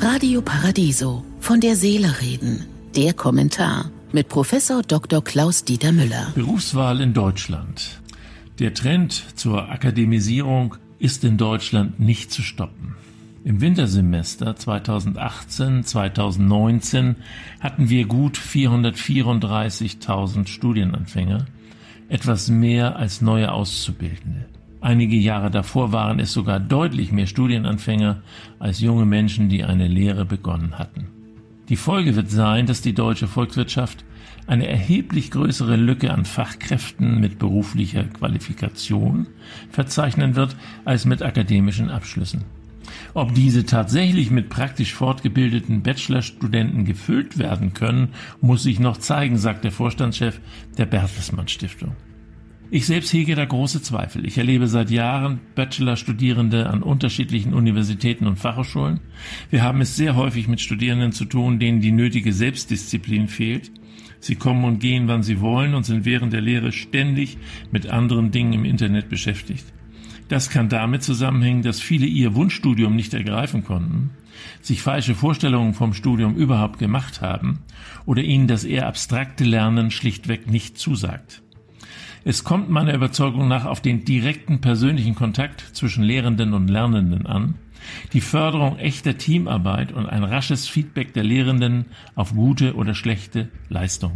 Radio Paradiso. Von der Seele reden. Der Kommentar mit Professor Dr. Klaus Dieter Müller. Berufswahl in Deutschland. Der Trend zur Akademisierung ist in Deutschland nicht zu stoppen. Im Wintersemester 2018-2019 hatten wir gut 434.000 Studienanfänger, etwas mehr als neue Auszubildende. Einige Jahre davor waren es sogar deutlich mehr Studienanfänger als junge Menschen, die eine Lehre begonnen hatten. Die Folge wird sein, dass die deutsche Volkswirtschaft eine erheblich größere Lücke an Fachkräften mit beruflicher Qualifikation verzeichnen wird als mit akademischen Abschlüssen. Ob diese tatsächlich mit praktisch fortgebildeten Bachelorstudenten gefüllt werden können, muss sich noch zeigen, sagt der Vorstandschef der Bertelsmann Stiftung. Ich selbst hege da große Zweifel. Ich erlebe seit Jahren Bachelorstudierende an unterschiedlichen Universitäten und Fachhochschulen. Wir haben es sehr häufig mit Studierenden zu tun, denen die nötige Selbstdisziplin fehlt. Sie kommen und gehen, wann sie wollen und sind während der Lehre ständig mit anderen Dingen im Internet beschäftigt. Das kann damit zusammenhängen, dass viele ihr Wunschstudium nicht ergreifen konnten, sich falsche Vorstellungen vom Studium überhaupt gemacht haben oder ihnen das eher abstrakte Lernen schlichtweg nicht zusagt. Es kommt meiner Überzeugung nach auf den direkten persönlichen Kontakt zwischen Lehrenden und Lernenden an, die Förderung echter Teamarbeit und ein rasches Feedback der Lehrenden auf gute oder schlechte Leistung.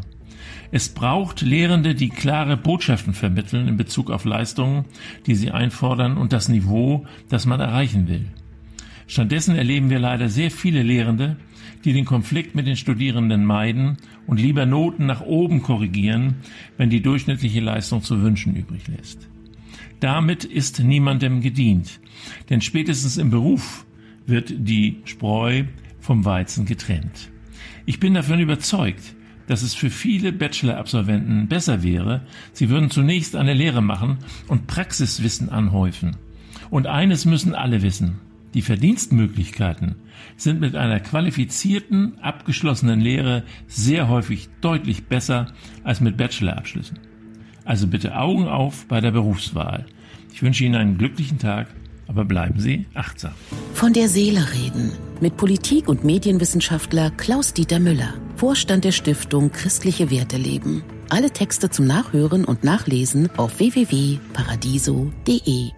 Es braucht Lehrende, die klare Botschaften vermitteln in Bezug auf Leistungen, die sie einfordern und das Niveau, das man erreichen will. Stattdessen erleben wir leider sehr viele Lehrende, die den Konflikt mit den Studierenden meiden und lieber Noten nach oben korrigieren, wenn die durchschnittliche Leistung zu wünschen übrig lässt. Damit ist niemandem gedient, denn spätestens im Beruf wird die Spreu vom Weizen getrennt. Ich bin davon überzeugt, dass es für viele Bachelor-Absolventen besser wäre, sie würden zunächst eine Lehre machen und Praxiswissen anhäufen. Und eines müssen alle wissen. Die Verdienstmöglichkeiten sind mit einer qualifizierten, abgeschlossenen Lehre sehr häufig deutlich besser als mit Bachelorabschlüssen. Also bitte Augen auf bei der Berufswahl. Ich wünsche Ihnen einen glücklichen Tag, aber bleiben Sie achtsam. Von der Seele reden mit Politik- und Medienwissenschaftler Klaus-Dieter Müller, Vorstand der Stiftung Christliche Werte leben. Alle Texte zum Nachhören und Nachlesen auf www.paradiso.de.